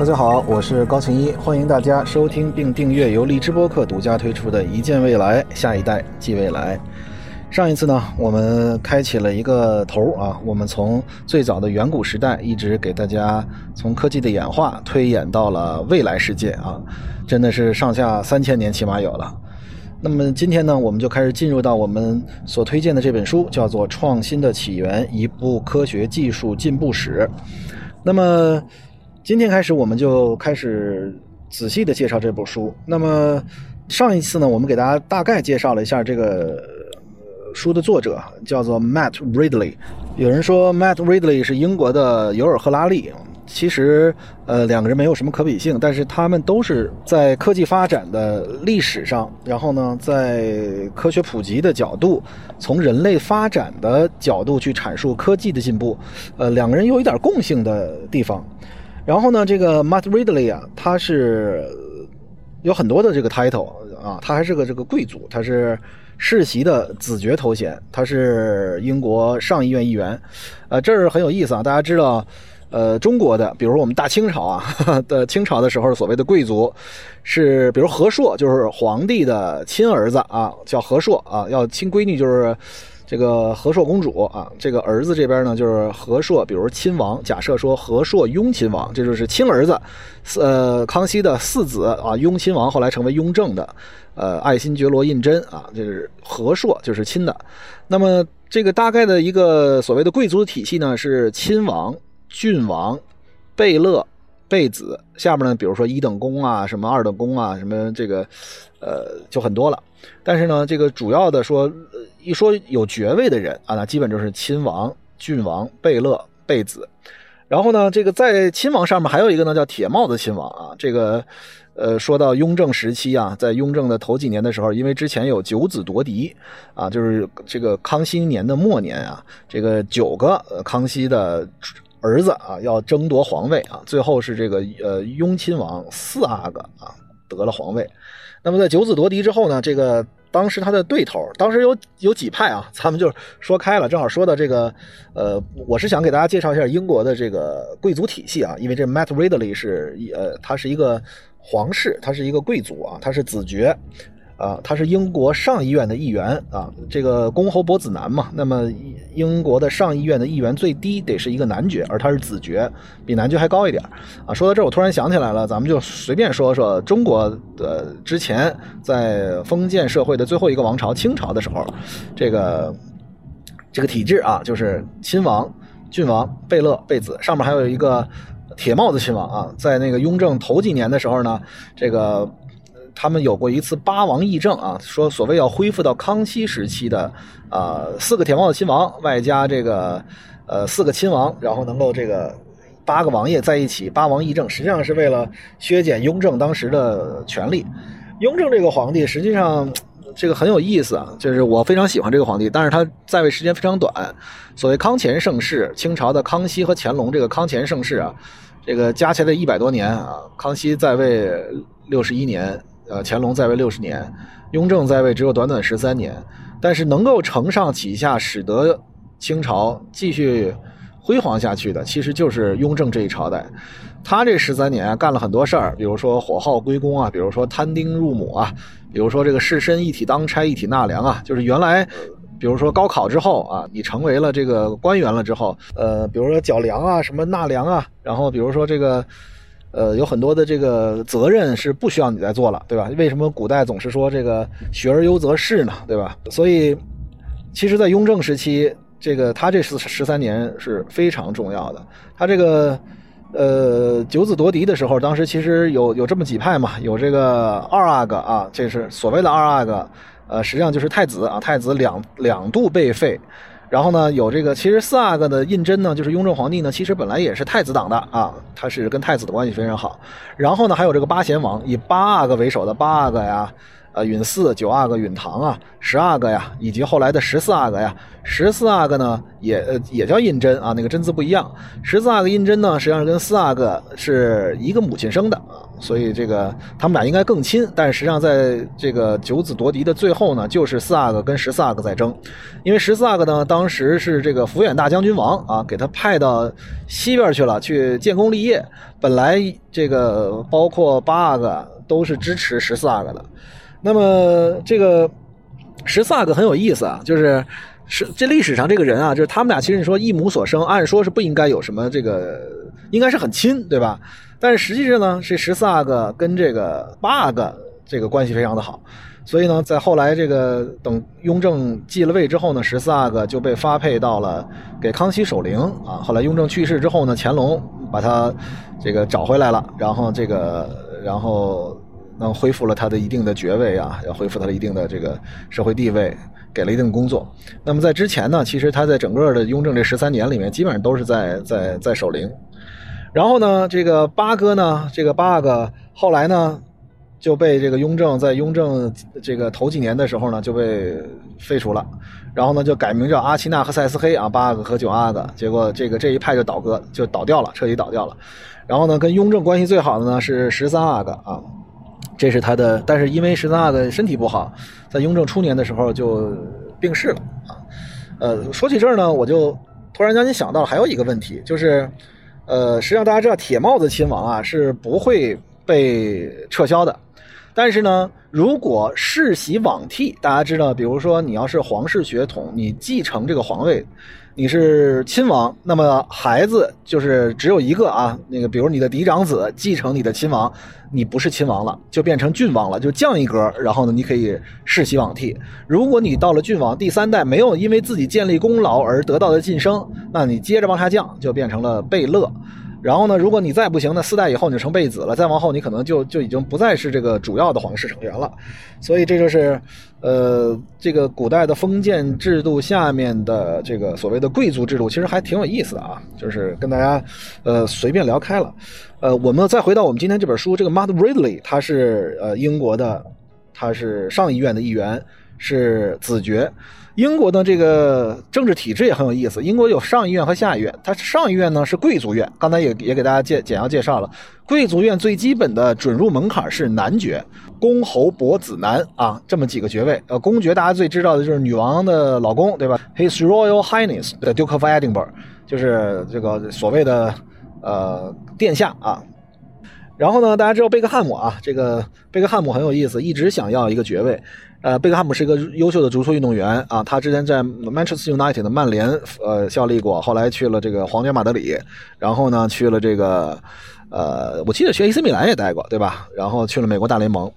大家好，我是高晴一，欢迎大家收听并订阅由荔枝播客独家推出的《一见未来，下一代即未来》。上一次呢，我们开启了一个头啊，我们从最早的远古时代，一直给大家从科技的演化推演到了未来世界啊，真的是上下三千年起码有了。那么今天呢，我们就开始进入到我们所推荐的这本书，叫做《创新的起源：一部科学技术进步史》。那么今天开始，我们就开始仔细的介绍这部书。那么上一次呢，我们给大家大概介绍了一下这个书的作者，叫做 Matt Ridley。有人说 Matt Ridley 是英国的尤尔赫拉利。其实，呃，两个人没有什么可比性，但是他们都是在科技发展的历史上，然后呢，在科学普及的角度，从人类发展的角度去阐述科技的进步，呃，两个人有一点共性的地方。然后呢，这个 Matt Ridley 啊，他是有很多的这个 title 啊，他还是个这个贵族，他是世袭的子爵头衔，他是英国上议院议员，呃，这儿很有意思啊，大家知道。呃，中国的，比如我们大清朝啊 的清朝的时候，所谓的贵族，是比如和硕，就是皇帝的亲儿子啊，叫和硕啊，要亲闺女就是这个和硕公主啊，这个儿子这边呢就是和硕，比如亲王，假设说和硕雍亲王，这就是亲儿子，呃，康熙的四子啊，雍亲王后来成为雍正的，呃，爱新觉罗胤禛啊，这是和硕，就是亲的。那么这个大概的一个所谓的贵族体系呢，是亲王。郡王、贝勒、贝子，下面呢，比如说一等公啊，什么二等公啊，什么这个，呃，就很多了。但是呢，这个主要的说，一说有爵位的人啊，那基本就是亲王、郡王、贝勒、贝子。然后呢，这个在亲王上面还有一个呢，叫铁帽子亲王啊。这个，呃，说到雍正时期啊，在雍正的头几年的时候，因为之前有九子夺嫡啊，就是这个康熙年的末年啊，这个九个康熙的。儿子啊，要争夺皇位啊，最后是这个呃雍亲王四阿哥啊得了皇位。那么在九子夺嫡之后呢，这个当时他的对头，当时有有几派啊，咱们就说开了，正好说到这个呃，我是想给大家介绍一下英国的这个贵族体系啊，因为这 Matt Ridley 是呃，他是一个皇室，他是一个贵族啊，他是子爵。啊，他是英国上议院的议员啊，这个公侯伯子男嘛。那么英国的上议院的议员最低得是一个男爵，而他是子爵，比男爵还高一点啊。说到这儿，我突然想起来了，咱们就随便说说中国的之前在封建社会的最后一个王朝清朝的时候，这个这个体制啊，就是亲王、郡王、贝勒、贝子，上面还有一个铁帽子亲王啊。在那个雍正头几年的时候呢，这个。他们有过一次八王议政啊，说所谓要恢复到康熙时期的，呃，四个铁帽子亲王，外加这个，呃，四个亲王，然后能够这个八个王爷在一起八王议政，实际上是为了削减雍正当时的权力。雍正这个皇帝实际上这个很有意思啊，就是我非常喜欢这个皇帝，但是他在位时间非常短。所谓康乾盛世，清朝的康熙和乾隆这个康乾盛世啊，这个加起来一百多年啊，康熙在位六十一年。呃，乾隆在位六十年，雍正在位只有短短十三年，但是能够承上启下，使得清朝继续辉煌下去的，其实就是雍正这一朝代。他这十三年啊，干了很多事儿，比如说火耗归公啊，比如说摊丁入亩啊，比如说这个士绅一体当差，一体纳粮啊，就是原来，比如说高考之后啊，你成为了这个官员了之后，呃，比如说缴粮啊，什么纳粮啊，然后比如说这个。呃，有很多的这个责任是不需要你再做了，对吧？为什么古代总是说这个“学而优则仕”呢？对吧？所以，其实，在雍正时期，这个他这十十三年是非常重要的。他这个呃九子夺嫡的时候，当时其实有有这么几派嘛，有这个二阿哥啊，这是所谓的二阿哥，呃，实际上就是太子啊，太子两两度被废。然后呢，有这个，其实四阿哥的胤禛呢，就是雍正皇帝呢，其实本来也是太子党的啊，他是跟太子的关系非常好。然后呢，还有这个八贤王，以八阿哥为首的八阿哥呀，呃，允四、九阿哥、允堂啊，十阿哥呀，以及后来的十四阿哥呀，十四阿哥呢也呃也叫胤禛啊，那个真字不一样。十四阿哥胤禛呢，实际上跟四阿哥是一个母亲生的啊，所以这个他们俩应该更亲。但是实际上在这个九子夺嫡的最后呢，就是四阿哥跟十四阿哥在争，因为十四阿哥呢当时是这个抚远大将军王啊，给他派到西边去了，去建功立业。本来这个包括八阿哥都是支持十四阿哥的。那么这个十四阿哥很有意思啊，就是是这历史上这个人啊，就是他们俩其实你说一母所生，按说是不应该有什么这个，应该是很亲，对吧？但是实际上呢，是十四阿哥跟这个八阿哥这个关系非常的好，所以呢，在后来这个等雍正继了位之后呢，十四阿哥就被发配到了给康熙守陵啊。后来雍正去世之后呢，乾隆把他这个找回来了，然后这个然后。能恢复了他的一定的爵位啊，要恢复他的一定的这个社会地位，给了一定工作。那么在之前呢，其实他在整个的雍正这十三年里面，基本上都是在在在守灵。然后呢，这个八哥呢，这个八阿哥后来呢就被这个雍正在雍正这个头几年的时候呢就被废除了，然后呢就改名叫阿奇纳和塞斯黑啊，八阿哥和九阿哥。结果这个这一派就倒戈，就倒掉了，彻底倒掉了。然后呢，跟雍正关系最好的呢是十三阿哥啊。这是他的，但是因为十三阿哥身体不好，在雍正初年的时候就病逝了啊。呃，说起这儿呢，我就突然间想到还有一个问题，就是，呃，实际上大家知道铁帽子亲王啊是不会被撤销的，但是呢，如果世袭罔替，大家知道，比如说你要是皇室血统，你继承这个皇位。你是亲王，那么孩子就是只有一个啊。那个，比如你的嫡长子继承你的亲王，你不是亲王了，就变成郡王了，就降一格。然后呢，你可以世袭罔替。如果你到了郡王第三代，没有因为自己建立功劳而得到的晋升，那你接着往下降，就变成了贝勒。然后呢，如果你再不行，那四代以后你就成贝子了，再往后你可能就就已经不再是这个主要的皇室成员了。所以这就是，呃，这个古代的封建制度下面的这个所谓的贵族制度，其实还挺有意思的啊。就是跟大家，呃，随便聊开了。呃，我们再回到我们今天这本书，这个 Mad Ridley，他是呃英国的，他是上议院的议员，是子爵。英国的这个政治体制也很有意思。英国有上议院和下议院，它上议院呢是贵族院。刚才也也给大家介简要介绍了，贵族院最基本的准入门槛是男爵，公侯伯子男啊，这么几个爵位。呃，公爵大家最知道的就是女王的老公，对吧？His Royal Highness the Duke of Edinburgh，就是这个所谓的呃殿下啊。然后呢，大家知道贝克汉姆啊，这个贝克汉姆很有意思，一直想要一个爵位。呃，贝克汉姆是一个优秀的足球运动员啊，他之前在 Manchester United 的曼联呃效力过，后来去了这个皇家马德里，然后呢去了这个呃，我记得去 AC 米兰也待过，对吧？然后去了美国大联盟，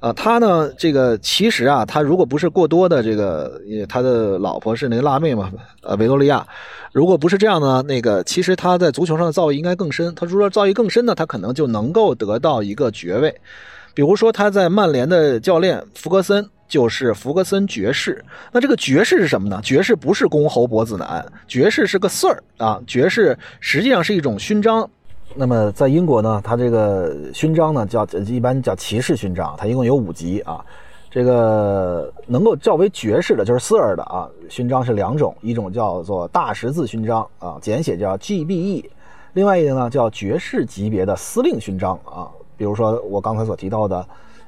呃，他呢这个其实啊，他如果不是过多的这个，他的老婆是那个辣妹嘛，呃，维多利亚，如果不是这样呢，那个其实他在足球上的造诣应该更深，他如果造诣更深呢，他可能就能够得到一个爵位，比如说他在曼联的教练福格森。就是福格森爵士，那这个爵士是什么呢？爵士不是公侯伯子男，爵士是个 Sir 啊，爵士实际上是一种勋章。那么在英国呢，它这个勋章呢叫一般叫骑士勋章，它一共有五级啊。这个能够较为爵士的，就是 Sir 的啊，勋章是两种，一种叫做大十字勋章啊，简写叫 GBE，另外一个呢叫爵士级别的司令勋章啊，比如说我刚才所提到的。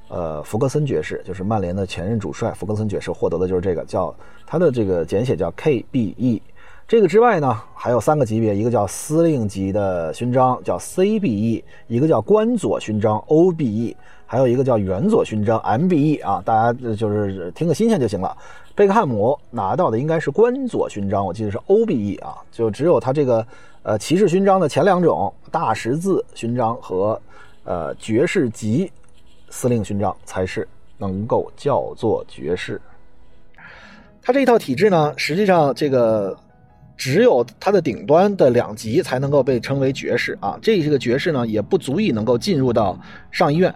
呃，福格森爵士就是曼联的前任主帅，福格森爵士获得的就是这个，叫他的这个简写叫 KBE。这个之外呢，还有三个级别，一个叫司令级的勋章叫 CBE，一个叫官佐勋章 OBE，还有一个叫元佐勋章 MBE 啊。大家就是听个新鲜就行了。贝克汉姆拿到的应该是官佐勋章，我记得是 OBE 啊，就只有他这个呃骑士勋章的前两种大十字勋章和呃爵士级。司令勋章才是能够叫做爵士。他这一套体制呢，实际上这个只有它的顶端的两级才能够被称为爵士啊。这这个爵士呢，也不足以能够进入到上议院。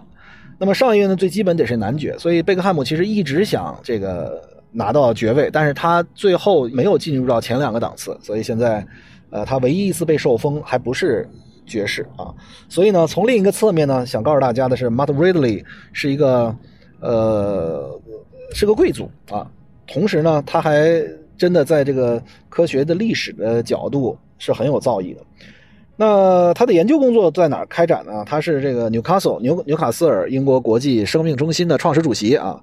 那么上议院呢，最基本得是男爵。所以贝克汉姆其实一直想这个拿到爵位，但是他最后没有进入到前两个档次。所以现在，呃，他唯一一次被受封还不是。爵士啊，所以呢，从另一个侧面呢，想告诉大家的是，Matt Ridley 是一个呃，是个贵族啊。同时呢，他还真的在这个科学的历史的角度是很有造诣的。那他的研究工作在哪儿开展呢？他是这个纽卡索纽纽卡斯尔英国国际生命中心的创始主席啊，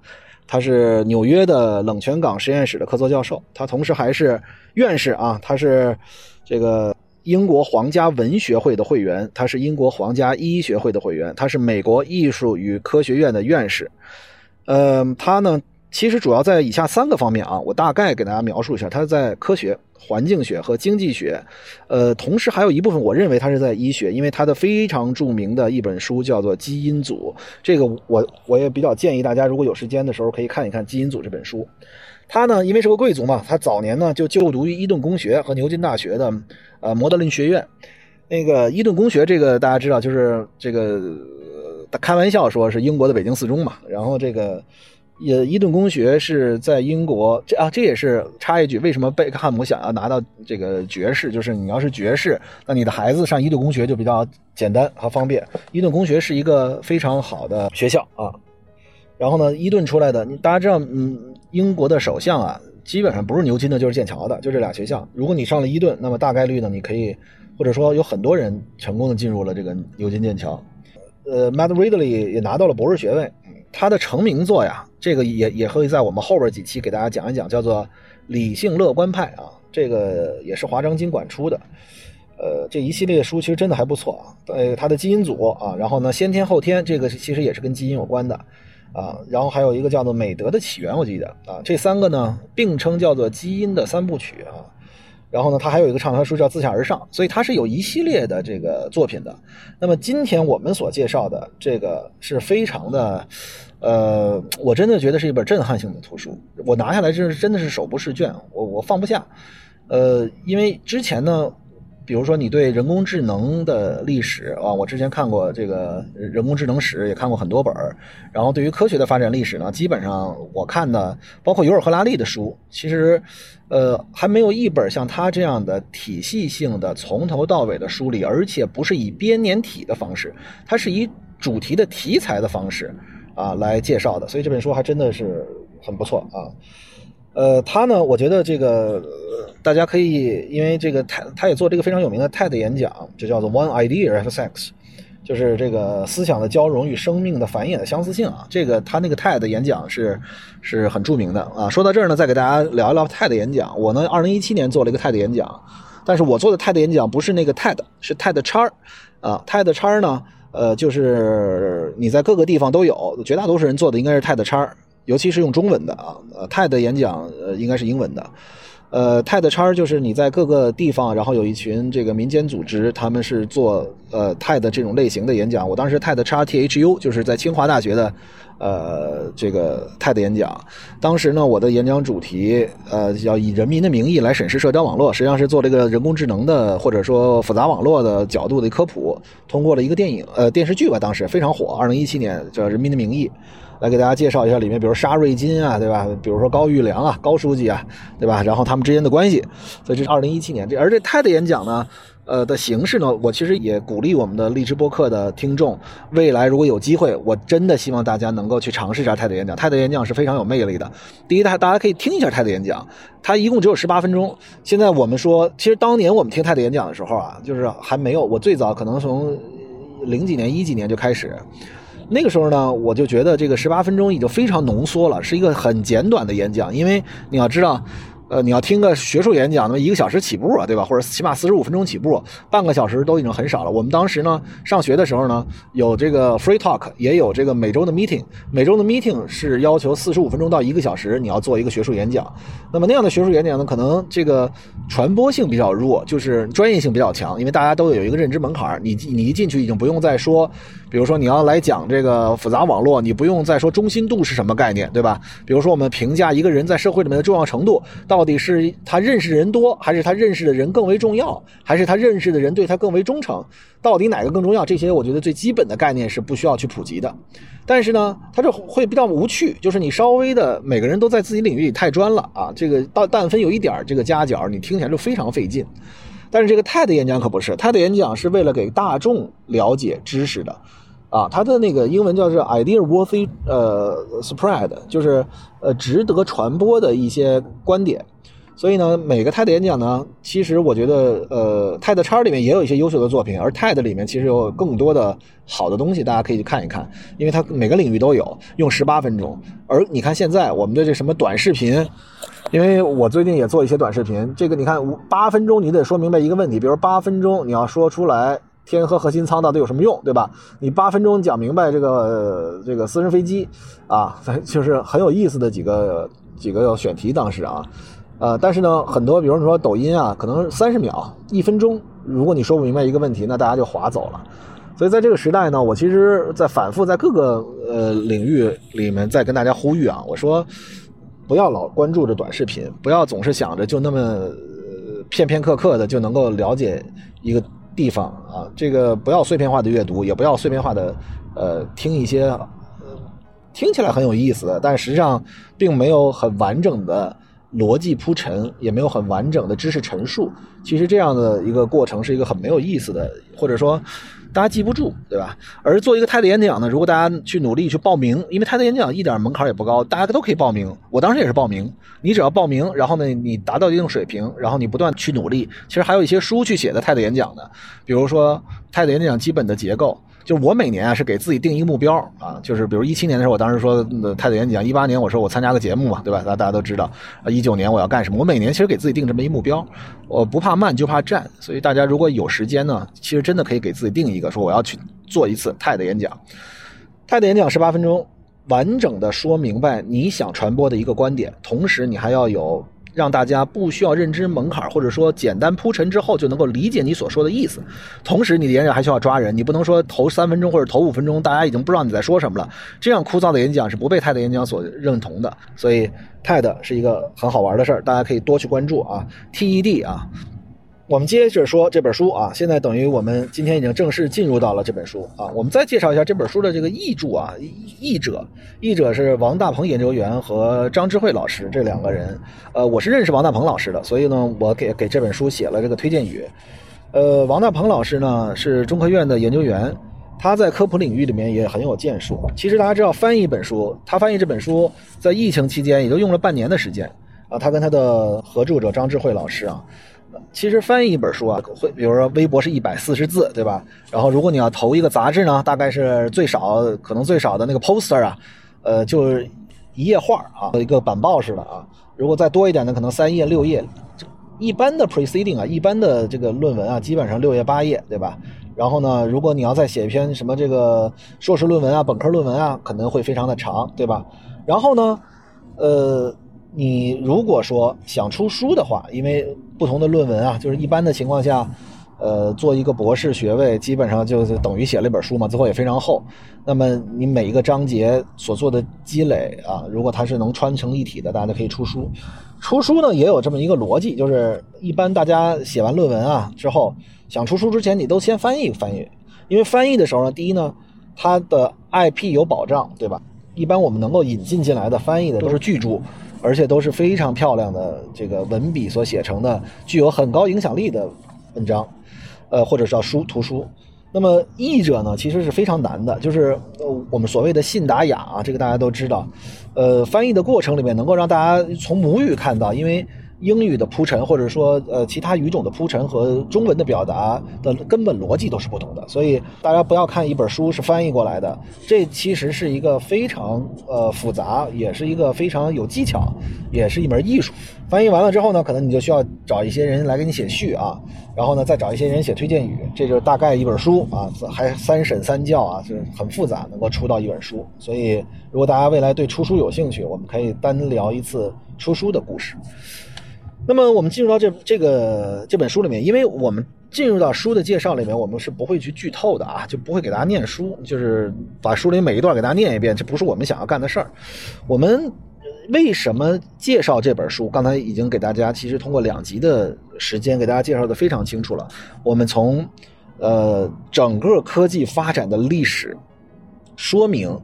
他是纽约的冷泉港实验室的客座教授，他同时还是院士啊，他是这个英国皇家文学会的会员，他是英国皇家医学会的会员，他是美国艺术与科学院的院士。嗯，他呢？其实主要在以下三个方面啊，我大概给大家描述一下。他在科学、环境学和经济学，呃，同时还有一部分我认为他是在医学，因为他的非常著名的一本书叫做《基因组》，这个我我也比较建议大家如果有时间的时候可以看一看《基因组》这本书。他呢，因为是个贵族嘛，他早年呢就就读于伊顿公学和牛津大学的呃摩德林学院。那个伊顿公学这个大家知道，就是这个开玩笑说是英国的北京四中嘛，然后这个。也伊顿公学是在英国，这啊这也是插一句，为什么贝克汉姆想要拿到这个爵士？就是你要是爵士，那你的孩子上伊顿公学就比较简单和方便。伊顿公学是一个非常好的学校啊。然后呢，伊顿出来的，大家知道，嗯，英国的首相啊，基本上不是牛津的，就是剑桥的，就这俩学校。如果你上了伊顿，那么大概率呢，你可以，或者说有很多人成功的进入了这个牛津剑桥。呃，Matt Ridley 也拿到了博士学位。他的成名作呀，这个也也会在我们后边几期给大家讲一讲，叫做《理性乐观派》啊，这个也是华章经管出的。呃，这一系列书其实真的还不错啊。呃，他的基因组啊，然后呢，先天后天，这个其实也是跟基因有关的啊。然后还有一个叫做《美德的起源》，我记得啊，这三个呢并称叫做基因的三部曲啊。然后呢，他还有一个畅销书叫《自下而上》，所以他是有一系列的这个作品的。那么今天我们所介绍的这个是非常的，呃，我真的觉得是一本震撼性的图书。我拿下来是真的是手不释卷，我我放不下。呃，因为之前呢。比如说，你对人工智能的历史啊，我之前看过这个人工智能史，也看过很多本儿。然后对于科学的发展历史呢，基本上我看的，包括尤尔赫拉利的书，其实，呃，还没有一本像他这样的体系性的从头到尾的梳理，而且不是以编年体的方式，它是以主题的题材的方式啊来介绍的。所以这本书还真的是很不错啊。呃，他呢，我觉得这个大家可以，因为这个他他也做这个非常有名的泰的演讲，就叫做 One Idea of Sex，就是这个思想的交融与生命的繁衍的相似性啊。这个他那个泰的演讲是是很著名的啊。说到这儿呢，再给大家聊一聊泰的演讲。我呢，二零一七年做了一个泰的演讲，但是我做的泰的演讲不是那个泰的是 TED 叉啊。TED 叉呢，呃，就是你在各个地方都有，绝大多数人做的应该是 TED 叉。尤其是用中文的啊，呃，TED 演讲呃应该是英文的，呃，TED 叉就是你在各个地方，然后有一群这个民间组织，他们是做呃 TED 这种类型的演讲。我当时 TED 叉 THU 就是在清华大学的呃这个 TED 演讲。当时呢，我的演讲主题呃要以人民的名义来审视社交网络，实际上是做这个人工智能的或者说复杂网络的角度的科普，通过了一个电影呃电视剧吧，当时非常火，二零一七年叫《人民的名义》。来给大家介绍一下里面，比如沙瑞金啊，对吧？比如说高玉良啊，高书记啊，对吧？然后他们之间的关系，所以这是二零一七年。这而这 TED 演讲呢，呃的形式呢，我其实也鼓励我们的荔枝播客的听众，未来如果有机会，我真的希望大家能够去尝试一下 TED 演讲。TED 演讲是非常有魅力的。第一，大大家可以听一下 TED 演讲，它一共只有十八分钟。现在我们说，其实当年我们听 TED 演讲的时候啊，就是还没有，我最早可能从零几年、一几年就开始。那个时候呢，我就觉得这个十八分钟已经非常浓缩了，是一个很简短的演讲，因为你要知道。呃，你要听个学术演讲，那么一个小时起步啊，对吧？或者起码四十五分钟起步，半个小时都已经很少了。我们当时呢，上学的时候呢，有这个 free talk，也有这个每周的 meeting。每周的 meeting 是要求四十五分钟到一个小时，你要做一个学术演讲。那么那样的学术演讲呢，可能这个传播性比较弱，就是专业性比较强，因为大家都有一个认知门槛。你你一进去已经不用再说，比如说你要来讲这个复杂网络，你不用再说中心度是什么概念，对吧？比如说我们评价一个人在社会里面的重要程度到。底是他认识人多，还是他认识的人更为重要，还是他认识的人对他更为忠诚？到底哪个更重要？这些我觉得最基本的概念是不需要去普及的。但是呢，他这会比较无趣，就是你稍微的每个人都在自己领域里太专了啊，这个到但凡有一点这个夹角，你听起来就非常费劲。但是这个 TED 演讲可不是，TED 演讲是为了给大众了解知识的。啊，它的那个英文叫做 idea worthy 呃 spread，就是呃值得传播的一些观点。所以呢，每个 TED 演讲呢，其实我觉得，呃，TED 叉里面也有一些优秀的作品，而 TED 里面其实有更多的好的东西，大家可以去看一看，因为它每个领域都有，用十八分钟。而你看现在我们的这什么短视频，因为我最近也做一些短视频，这个你看八分钟你得说明白一个问题，比如八分钟你要说出来天和核心舱到底有什么用，对吧？你八分钟讲明白这个这个私人飞机啊，就是很有意思的几个几个选题，当时啊。呃，但是呢，很多，比如说抖音啊，可能三十秒、一分钟，如果你说不明白一个问题，那大家就划走了。所以在这个时代呢，我其实，在反复在各个呃领域里面在跟大家呼吁啊，我说不要老关注着短视频，不要总是想着就那么片片刻刻的就能够了解一个地方啊，这个不要碎片化的阅读，也不要碎片化的呃听一些呃听起来很有意思，但实际上并没有很完整的。逻辑铺陈也没有很完整的知识陈述，其实这样的一个过程是一个很没有意思的，或者说大家记不住，对吧？而做一个 TED 演讲呢，如果大家去努力去报名，因为 TED 演讲一点门槛也不高，大家都可以报名。我当时也是报名，你只要报名，然后呢，你达到一定水平，然后你不断去努力，其实还有一些书去写的 TED 演讲的，比如说 TED 演讲基本的结构。就我每年啊是给自己定一个目标啊，就是比如一七年的时候，我当时说太子演讲；一八年我说我参加个节目嘛，对吧？大大家都知道啊。一九年我要干什么？我每年其实给自己定这么一目标，我不怕慢就怕站，所以大家如果有时间呢，其实真的可以给自己定一个，说我要去做一次太子演讲。太子演讲十八分钟，完整的说明白你想传播的一个观点，同时你还要有。让大家不需要认知门槛，或者说简单铺陈之后就能够理解你所说的意思。同时，你的演讲还需要抓人，你不能说头三分钟或者头五分钟大家已经不知道你在说什么了，这样枯燥的演讲是不被 TED 演讲所认同的。所以，TED 是一个很好玩的事儿，大家可以多去关注啊。TED 啊。我们接着说这本书啊，现在等于我们今天已经正式进入到了这本书啊。我们再介绍一下这本书的这个译著啊，译者，译者是王大鹏研究员和张智慧老师这两个人。呃，我是认识王大鹏老师的，所以呢，我给给这本书写了这个推荐语。呃，王大鹏老师呢是中科院的研究员，他在科普领域里面也很有建树。其实大家知道，翻译一本书，他翻译这本书在疫情期间也就用了半年的时间啊。他跟他的合著者张智慧老师啊。其实翻译一本书啊，会比如说微博是一百四十字，对吧？然后如果你要投一个杂志呢，大概是最少可能最少的那个 poster 啊，呃，就是一页画啊，一个板报似的啊。如果再多一点呢，可能三页六页。一般的 preceding 啊，一般的这个论文啊，基本上六页八页，对吧？然后呢，如果你要再写一篇什么这个硕士论文啊、本科论文啊，可能会非常的长，对吧？然后呢，呃。你如果说想出书的话，因为不同的论文啊，就是一般的情况下，呃，做一个博士学位，基本上就是等于写了一本书嘛，最后也非常厚。那么你每一个章节所做的积累啊，如果它是能穿成一体的，大家就可以出书。出书呢也有这么一个逻辑，就是一般大家写完论文啊之后，想出书之前，你都先翻译翻译，因为翻译的时候呢，第一呢，它的 IP 有保障，对吧？一般我们能够引进进来的翻译的都是巨著。而且都是非常漂亮的这个文笔所写成的，具有很高影响力的文章，呃，或者叫书图书。那么译者呢，其实是非常难的，就是我们所谓的信达雅啊，这个大家都知道。呃，翻译的过程里面能够让大家从母语看到，因为。英语的铺陈，或者说呃其他语种的铺陈和中文的表达的根本逻辑都是不同的，所以大家不要看一本书是翻译过来的，这其实是一个非常呃复杂，也是一个非常有技巧，也是一门艺术。翻译完了之后呢，可能你就需要找一些人来给你写序啊，然后呢再找一些人写推荐语，这就是大概一本书啊，还三审三教啊，是很复杂，能够出到一本书。所以如果大家未来对出书有兴趣，我们可以单聊一次出书的故事。那么我们进入到这这个这本书里面，因为我们进入到书的介绍里面，我们是不会去剧透的啊，就不会给大家念书，就是把书里每一段给大家念一遍，这不是我们想要干的事儿。我们为什么介绍这本书？刚才已经给大家其实通过两集的时间给大家介绍的非常清楚了。我们从呃整个科技发展的历史说明，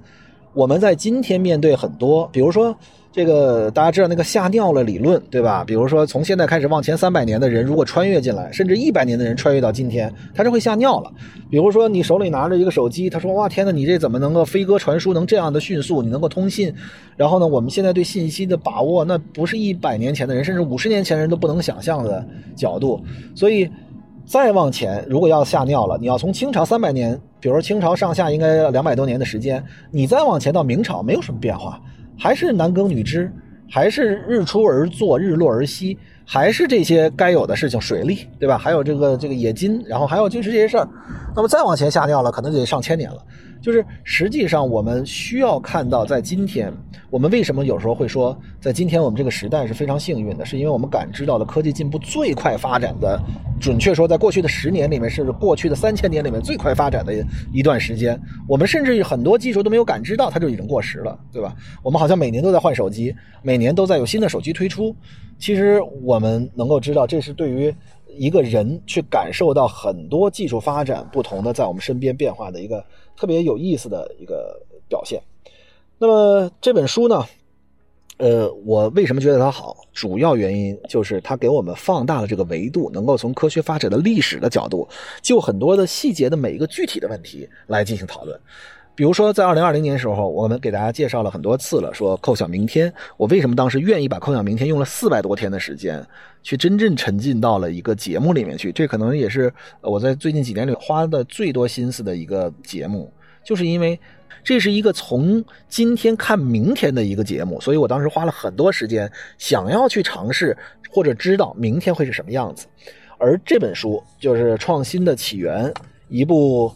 我们在今天面对很多，比如说。这个大家知道那个吓尿了理论，对吧？比如说从现在开始往前三百年的人，如果穿越进来，甚至一百年的人穿越到今天，他就会吓尿了。比如说你手里拿着一个手机，他说：“哇，天哪，你这怎么能够飞鸽传书，能这样的迅速？你能够通信？然后呢，我们现在对信息的把握，那不是一百年前的人，甚至五十年前人都不能想象的角度。所以再往前，如果要吓尿了，你要从清朝三百年，比如说清朝上下应该两百多年的时间，你再往前到明朝，没有什么变化。”还是男耕女织，还是日出而作，日落而息，还是这些该有的事情，水利，对吧？还有这个这个冶金，然后还有就是这些事儿。那么再往前下掉了，可能就得上千年了。就是实际上，我们需要看到，在今天，我们为什么有时候会说，在今天我们这个时代是非常幸运的，是因为我们感知到了科技进步最快发展的，准确说，在过去的十年里面，是过去的三千年里面最快发展的一段时间。我们甚至很多技术都没有感知到，它就已经过时了，对吧？我们好像每年都在换手机，每年都在有新的手机推出。其实我们能够知道，这是对于一个人去感受到很多技术发展不同的在我们身边变化的一个。特别有意思的一个表现。那么这本书呢，呃，我为什么觉得它好？主要原因就是它给我们放大了这个维度，能够从科学发展的历史的角度，就很多的细节的每一个具体的问题来进行讨论。比如说，在二零二零年的时候，我们给大家介绍了很多次了，说扣响明天，我为什么当时愿意把扣响明天用了四百多天的时间，去真正沉浸到了一个节目里面去？这可能也是我在最近几年里花的最多心思的一个节目，就是因为这是一个从今天看明天的一个节目，所以我当时花了很多时间想要去尝试或者知道明天会是什么样子。而这本书就是《创新的起源》，一部。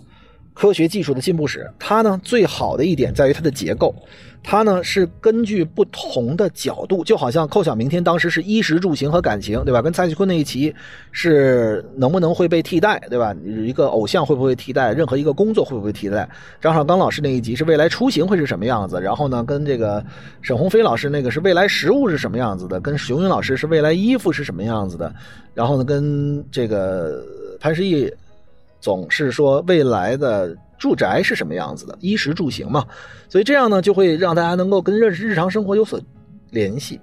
科学技术的进步史，它呢最好的一点在于它的结构，它呢是根据不同的角度，就好像《扣响明天》当时是衣食住行和感情，对吧？跟蔡徐坤那一期是能不能会被替代，对吧？一个偶像会不会替代？任何一个工作会不会替代？张绍刚老师那一集是未来出行会是什么样子？然后呢，跟这个沈鸿飞老师那个是未来食物是什么样子的？跟熊云老师是未来衣服是什么样子的？然后呢，跟这个潘石屹。总是说未来的住宅是什么样子的，衣食住行嘛，所以这样呢就会让大家能够跟日日常生活有所联系。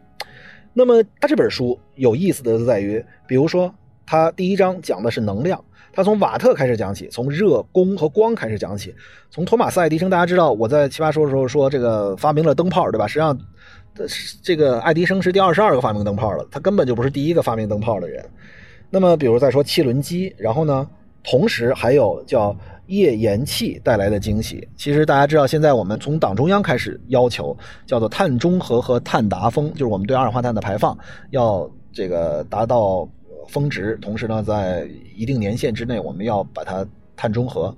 那么他这本书有意思的在于，比如说他第一章讲的是能量，他从瓦特开始讲起，从热、功和光开始讲起，从托马斯·爱迪生，大家知道我在奇葩说的时候说这个发明了灯泡，对吧？实际上，这个爱迪生是第二十二个发明灯泡了，他根本就不是第一个发明灯泡的人。那么，比如再说汽轮机，然后呢？同时还有叫页岩气带来的惊喜。其实大家知道，现在我们从党中央开始要求叫做碳中和和碳达峰，就是我们对二氧化碳的排放要这个达到峰值，同时呢，在一定年限之内，我们要把它碳中和。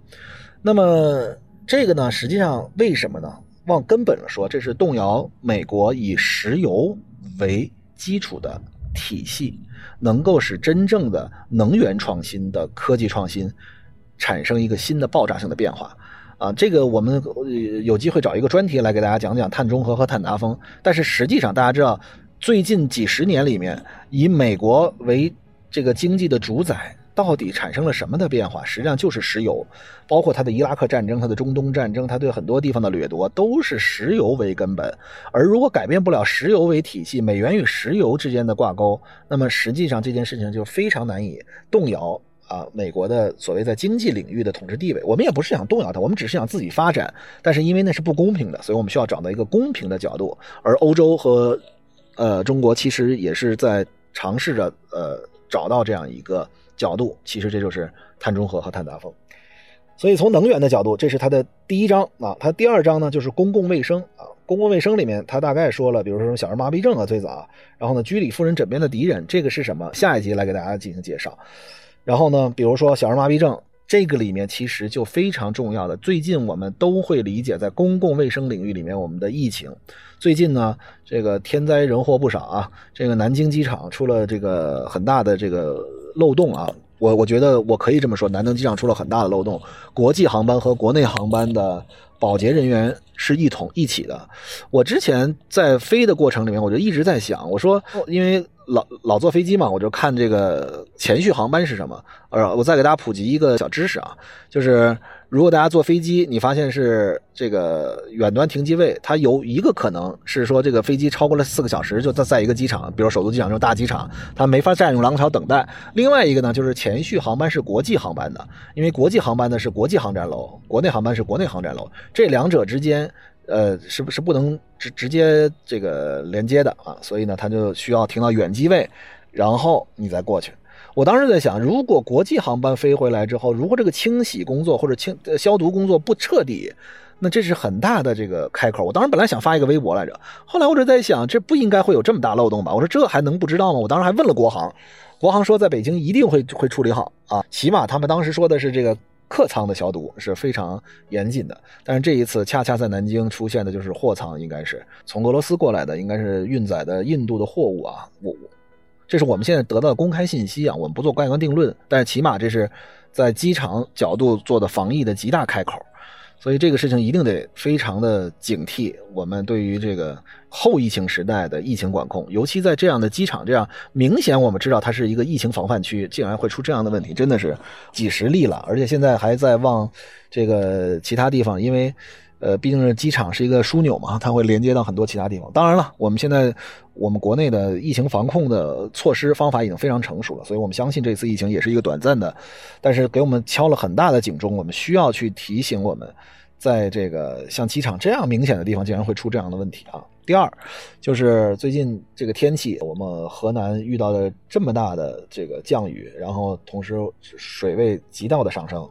那么这个呢，实际上为什么呢？往根本了说，这是动摇美国以石油为基础的体系。能够使真正的能源创新的科技创新产生一个新的爆炸性的变化，啊，这个我们有机会找一个专题来给大家讲讲碳中和和碳达峰。但是实际上，大家知道，最近几十年里面，以美国为这个经济的主宰。到底产生了什么的变化？实际上就是石油，包括它的伊拉克战争、它的中东战争、它对很多地方的掠夺，都是石油为根本。而如果改变不了石油为体系，美元与石油之间的挂钩，那么实际上这件事情就非常难以动摇啊美国的所谓在经济领域的统治地位。我们也不是想动摇它，我们只是想自己发展。但是因为那是不公平的，所以我们需要找到一个公平的角度。而欧洲和呃中国其实也是在尝试着呃找到这样一个。角度其实这就是碳中和和碳达峰，所以从能源的角度，这是它的第一章啊。它第二章呢就是公共卫生啊。公共卫生里面，它大概说了，比如说小儿麻痹症啊最早，然后呢居里夫人枕边的敌人，这个是什么？下一集来给大家进行介绍。然后呢，比如说小儿麻痹症这个里面其实就非常重要的，最近我们都会理解在公共卫生领域里面我们的疫情。最近呢，这个天灾人祸不少啊，这个南京机场出了这个很大的这个。漏洞啊，我我觉得我可以这么说，南登机场出了很大的漏洞，国际航班和国内航班的保洁人员是一统一起的。我之前在飞的过程里面，我就一直在想，我说，因为老老坐飞机嘛，我就看这个前续航班是什么。呃，我再给大家普及一个小知识啊，就是如果大家坐飞机，你发现是这个远端停机位，它有一个可能是说这个飞机超过了四个小时就在在一个机场，比如首都机场这种大机场，它没法占用廊桥等待。另外一个呢，就是前续航班是国际航班的，因为国际航班呢是国际航站楼，国内航班是国内航站楼，这两者之间。呃，是不是不能直直接这个连接的啊？所以呢，它就需要停到远机位，然后你再过去。我当时在想，如果国际航班飞回来之后，如果这个清洗工作或者清消毒工作不彻底，那这是很大的这个开口。我当时本来想发一个微博来着，后来我就在想，这不应该会有这么大漏洞吧？我说这还能不知道吗？我当时还问了国航，国航说在北京一定会会处理好啊，起码他们当时说的是这个。客舱的消毒是非常严谨的，但是这一次恰恰在南京出现的就是货舱，应该是从俄罗斯过来的，应该是运载的印度的货物啊。我，这是我们现在得到的公开信息啊，我们不做盖棺定论，但是起码这是在机场角度做的防疫的极大开口。所以这个事情一定得非常的警惕。我们对于这个后疫情时代的疫情管控，尤其在这样的机场，这样明显我们知道它是一个疫情防范区，竟然会出这样的问题，真的是几十例了，而且现在还在往这个其他地方，因为呃，毕竟是机场是一个枢纽嘛，它会连接到很多其他地方。当然了，我们现在我们国内的疫情防控的措施方法已经非常成熟了，所以我们相信这次疫情也是一个短暂的，但是给我们敲了很大的警钟，我们需要去提醒我们。在这个像机场这样明显的地方，竟然会出这样的问题啊！第二，就是最近这个天气，我们河南遇到的这么大的这个降雨，然后同时水位急到的上升。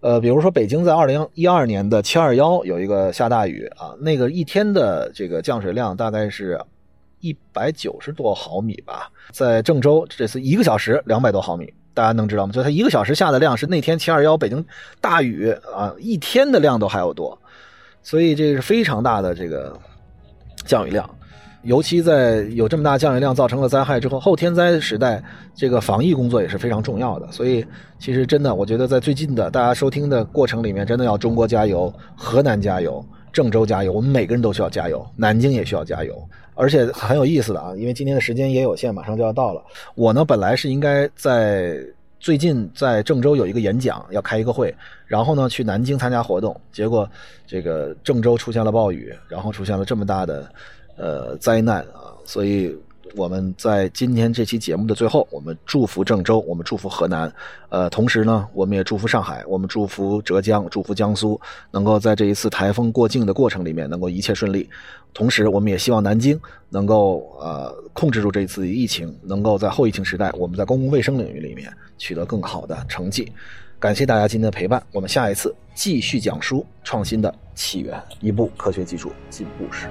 呃，比如说北京在二零一二年的七二幺有一个下大雨啊，那个一天的这个降水量大概是一百九十多毫米吧，在郑州这次一个小时两百多毫米。大家能知道吗？就它一个小时下的量是那天七二幺北京大雨啊，一天的量都还要多，所以这是非常大的这个降雨量。尤其在有这么大降雨量造成了灾害之后，后天灾时代这个防疫工作也是非常重要的。所以其实真的，我觉得在最近的大家收听的过程里面，真的要中国加油，河南加油，郑州加油，我们每个人都需要加油，南京也需要加油。而且很有意思的啊，因为今天的时间也有限，马上就要到了。我呢本来是应该在最近在郑州有一个演讲，要开一个会，然后呢去南京参加活动，结果这个郑州出现了暴雨，然后出现了这么大的呃灾难啊，所以。我们在今天这期节目的最后，我们祝福郑州，我们祝福河南，呃，同时呢，我们也祝福上海，我们祝福浙江，祝福江苏，能够在这一次台风过境的过程里面能够一切顺利。同时，我们也希望南京能够呃控制住这一次疫情，能够在后疫情时代，我们在公共卫生领域里面取得更好的成绩。感谢大家今天的陪伴，我们下一次继续讲述创新的起源，一部科学技术进步史。